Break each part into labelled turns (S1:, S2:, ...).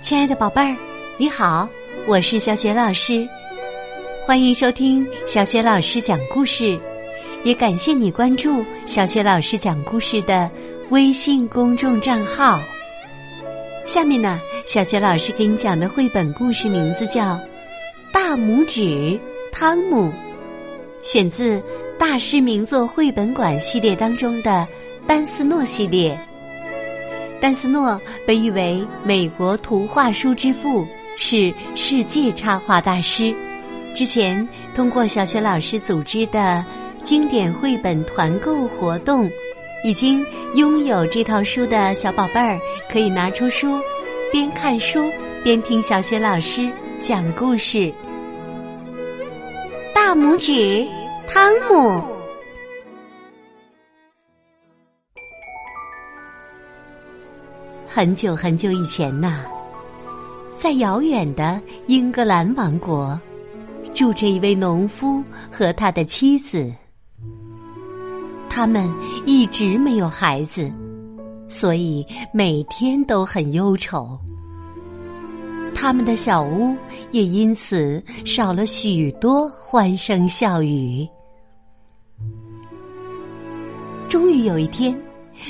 S1: 亲爱的宝贝儿，你好，我是小雪老师，欢迎收听小雪老师讲故事，也感谢你关注小雪老师讲故事的微信公众账号。下面呢，小雪老师给你讲的绘本故事名字叫《大拇指汤姆》，选自大师名作绘本馆系列当中的丹斯诺系列。丹斯诺被誉为美国图画书之父，是世界插画大师。之前通过小学老师组织的经典绘本团购活动，已经拥有这套书的小宝贝儿，可以拿出书，边看书边听小学老师讲故事。大拇指，汤姆。很久很久以前呐，在遥远的英格兰王国，住着一位农夫和他的妻子。他们一直没有孩子，所以每天都很忧愁。他们的小屋也因此少了许多欢声笑语。终于有一天。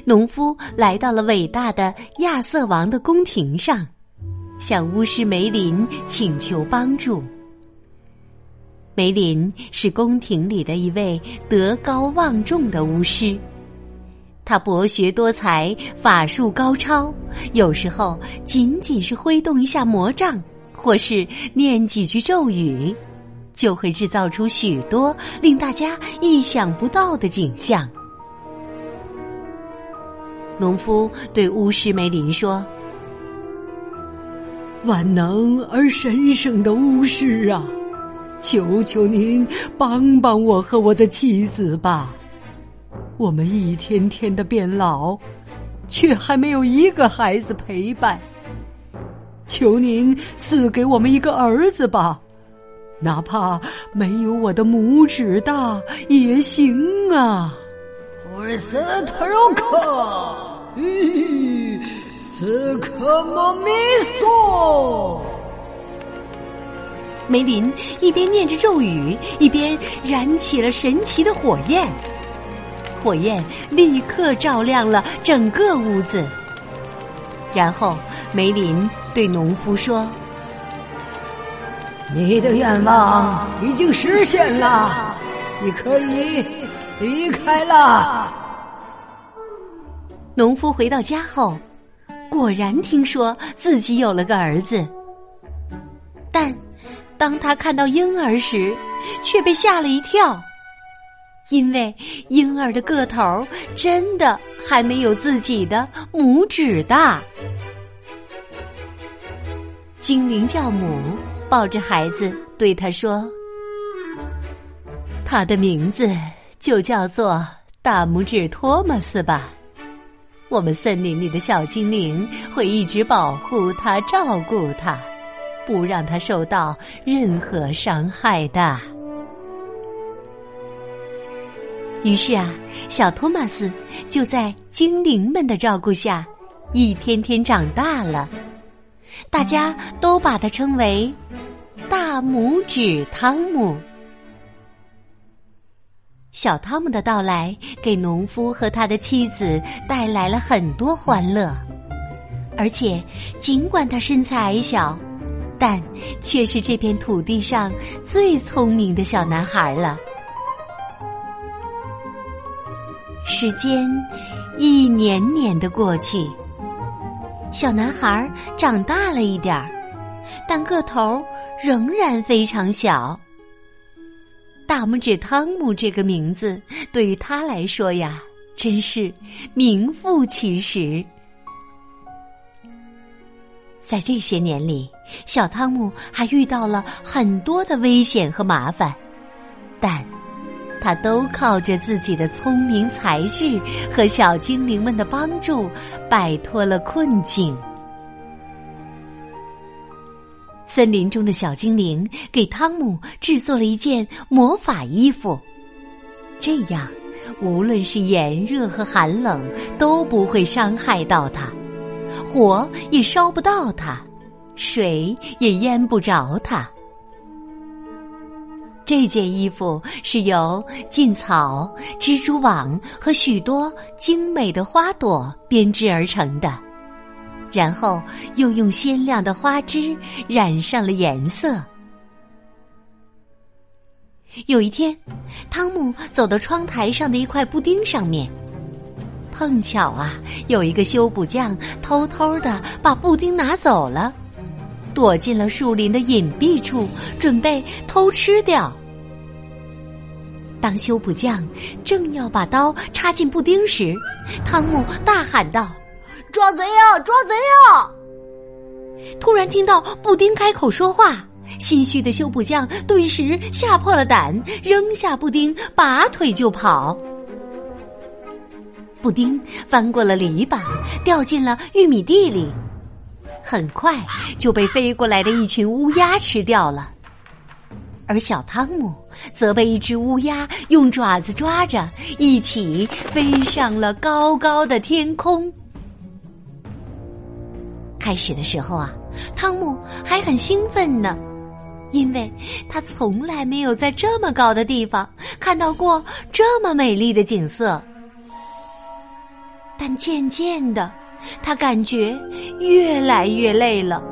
S1: 农夫来到了伟大的亚瑟王的宫廷上，向巫师梅林请求帮助。梅林是宫廷里的一位德高望重的巫师，他博学多才，法术高超，有时候仅仅是挥动一下魔杖，或是念几句咒语，就会制造出许多令大家意想不到的景象。农夫对巫师梅林说：“
S2: 万能而神圣的巫师啊，求求您帮帮我和我的妻子吧！我们一天天的变老，却还没有一个孩子陪伴。求您赐给我们一个儿子吧，哪怕没有我的拇指大也行啊！”
S3: 我是特鲁克。咦，斯科莫米索！
S1: 梅林一边念着咒语，一边燃起了神奇的火焰。火焰立刻照亮了整个屋子。然后，梅林对农夫说：“
S3: 你的愿望已经实现了，你可以离开了。”
S1: 农夫回到家后，果然听说自己有了个儿子。但当他看到婴儿时，却被吓了一跳，因为婴儿的个头真的还没有自己的拇指大。精灵教母抱着孩子对他说：“他的名字就叫做大拇指托马斯吧。”我们森林里的小精灵会一直保护它、照顾它，不让它受到任何伤害的。于是啊，小托马斯就在精灵们的照顾下，一天天长大了。大家都把它称为“大拇指汤姆”。小汤姆的到来给农夫和他的妻子带来了很多欢乐，而且尽管他身材矮小，但却是这片土地上最聪明的小男孩了。时间一年年的过去，小男孩长大了一点儿，但个头仍然非常小。大拇指汤姆这个名字对于他来说呀，真是名副其实。在这些年里，小汤姆还遇到了很多的危险和麻烦，但他都靠着自己的聪明才智和小精灵们的帮助，摆脱了困境。森林中的小精灵给汤姆制作了一件魔法衣服，这样无论是炎热和寒冷都不会伤害到他，火也烧不到他，水也淹不着它。这件衣服是由劲草、蜘蛛网和许多精美的花朵编织而成的，然后又用鲜亮的花枝染上了颜色。有一天，汤姆走到窗台上的一块布丁上面，碰巧啊，有一个修补匠偷偷的把布丁拿走了，躲进了树林的隐蔽处，准备偷吃掉。当修补匠正要把刀插进布丁时，汤姆大喊道：“
S3: 抓贼呀！抓贼呀！”
S1: 突然听到布丁开口说话，心虚的修补匠顿时吓破了胆，扔下布丁，拔腿就跑。布丁翻过了篱笆，掉进了玉米地里，很快就被飞过来的一群乌鸦吃掉了。而小汤姆则被一只乌鸦用爪子抓着，一起飞上了高高的天空。开始的时候啊，汤姆还很兴奋呢，因为他从来没有在这么高的地方看到过这么美丽的景色。但渐渐的，他感觉越来越累了，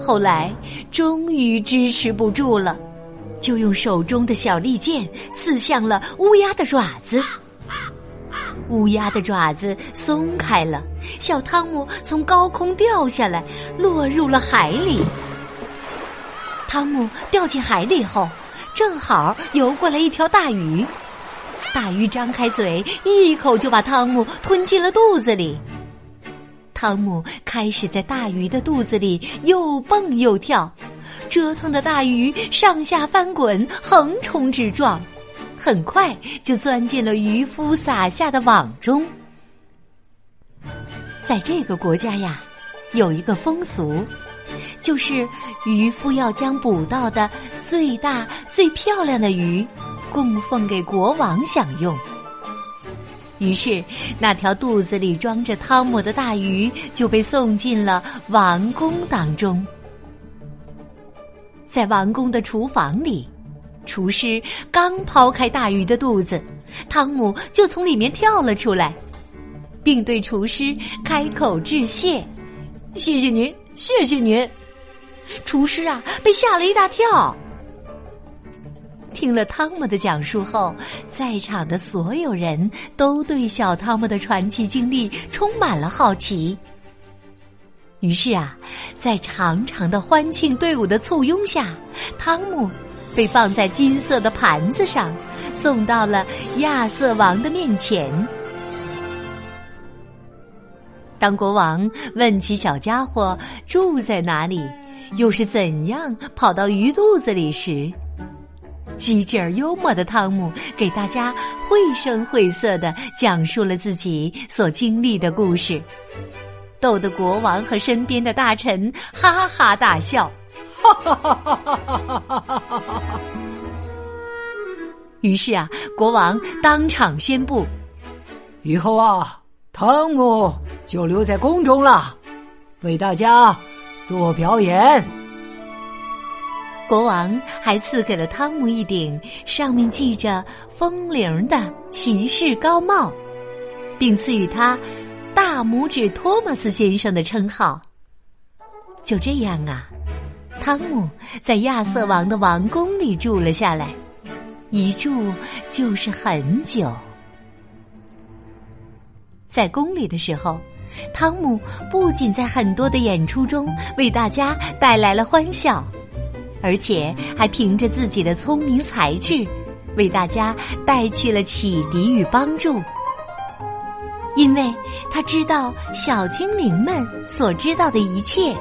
S1: 后来终于支持不住了。就用手中的小利剑刺向了乌鸦的爪子，乌鸦的爪子松开了，小汤姆从高空掉下来，落入了海里。汤姆掉进海里后，正好游过来一条大鱼，大鱼张开嘴，一口就把汤姆吞进了肚子里。汤姆开始在大鱼的肚子里又蹦又跳。折腾的大鱼上下翻滚，横冲直撞，很快就钻进了渔夫撒下的网中。在这个国家呀，有一个风俗，就是渔夫要将捕到的最大、最漂亮的鱼供奉给国王享用。于是，那条肚子里装着汤姆的大鱼就被送进了王宫当中。在王宫的厨房里，厨师刚抛开大鱼的肚子，汤姆就从里面跳了出来，并对厨师开口致谢：“
S3: 谢谢您，谢谢您。”
S1: 厨师啊，被吓了一大跳。听了汤姆的讲述后，在场的所有人都对小汤姆的传奇经历充满了好奇。于是啊，在长长的欢庆队伍的簇拥下，汤姆被放在金色的盘子上，送到了亚瑟王的面前。当国王问起小家伙住在哪里，又是怎样跑到鱼肚子里时，机智而幽默的汤姆给大家绘声绘色的讲述了自己所经历的故事，逗得国王和身边的大臣哈哈大笑。于是啊，国王当场宣布：
S3: 以后啊，汤姆就留在宫中了，为大家做表演。
S1: 国王还赐给了汤姆一顶上面系着风铃的骑士高帽，并赐予他。大拇指托马斯先生的称号。就这样啊，汤姆在亚瑟王的王宫里住了下来，一住就是很久。在宫里的时候，汤姆不仅在很多的演出中为大家带来了欢笑，而且还凭着自己的聪明才智，为大家带去了启迪与帮助。因为他知道小精灵们所知道的一切，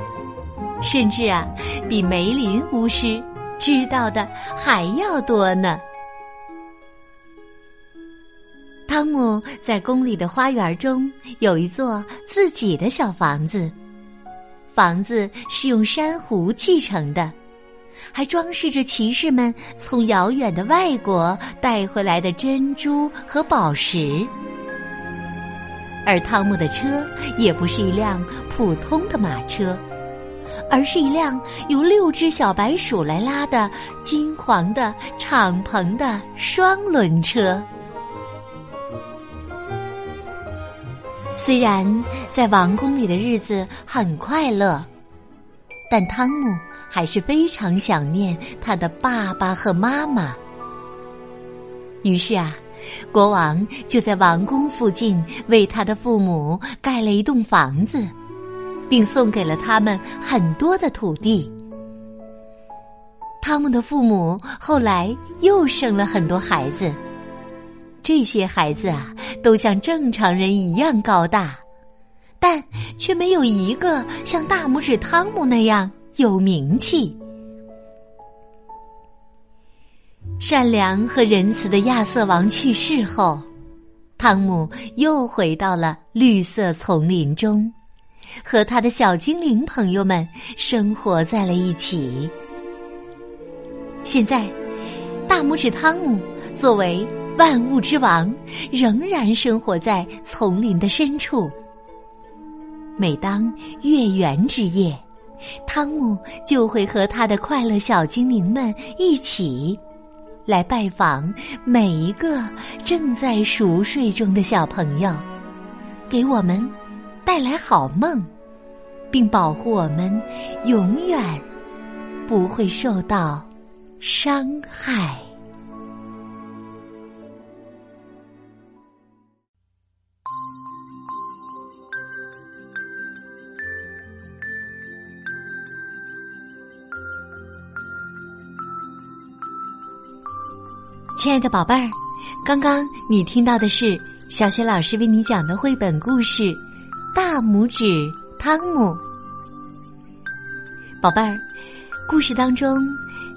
S1: 甚至啊，比梅林巫师知道的还要多呢。汤姆在宫里的花园中有一座自己的小房子，房子是用珊瑚砌成的，还装饰着骑士们从遥远的外国带回来的珍珠和宝石。而汤姆的车也不是一辆普通的马车，而是一辆由六只小白鼠来拉的金黄的敞篷的双轮车。虽然在王宫里的日子很快乐，但汤姆还是非常想念他的爸爸和妈妈。于是啊，国王就在王宫附近为他的父母盖了一栋房子，并送给了他们很多的土地。汤姆的父母后来又生了很多孩子。这些孩子啊，都像正常人一样高大，但却没有一个像大拇指汤姆那样有名气。善良和仁慈的亚瑟王去世后，汤姆又回到了绿色丛林中，和他的小精灵朋友们生活在了一起。现在，大拇指汤姆作为。万物之王仍然生活在丛林的深处。每当月圆之夜，汤姆就会和他的快乐小精灵们一起来拜访每一个正在熟睡中的小朋友，给我们带来好梦，并保护我们永远不会受到伤害。亲爱的宝贝儿，刚刚你听到的是小雪老师为你讲的绘本故事《大拇指汤姆》。宝贝儿，故事当中，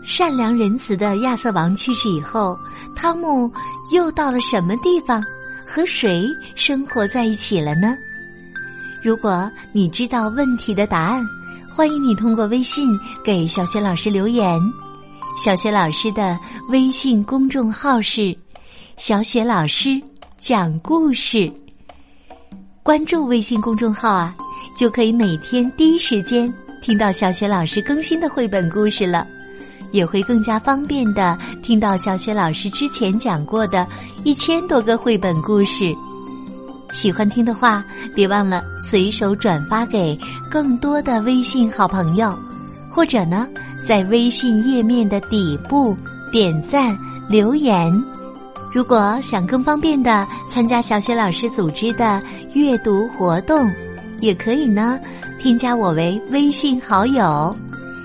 S1: 善良仁慈的亚瑟王去世以后，汤姆又到了什么地方，和谁生活在一起了呢？如果你知道问题的答案，欢迎你通过微信给小雪老师留言。小雪老师的微信公众号是“小雪老师讲故事”。关注微信公众号啊，就可以每天第一时间听到小雪老师更新的绘本故事了，也会更加方便的听到小雪老师之前讲过的一千多个绘本故事。喜欢听的话，别忘了随手转发给更多的微信好朋友，或者呢。在微信页面的底部点赞留言。如果想更方便的参加小雪老师组织的阅读活动，也可以呢，添加我为微信好友。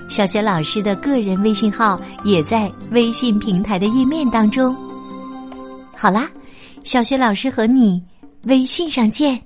S1: 小雪老师的个人微信号也在微信平台的页面当中。好啦，小雪老师和你微信上见。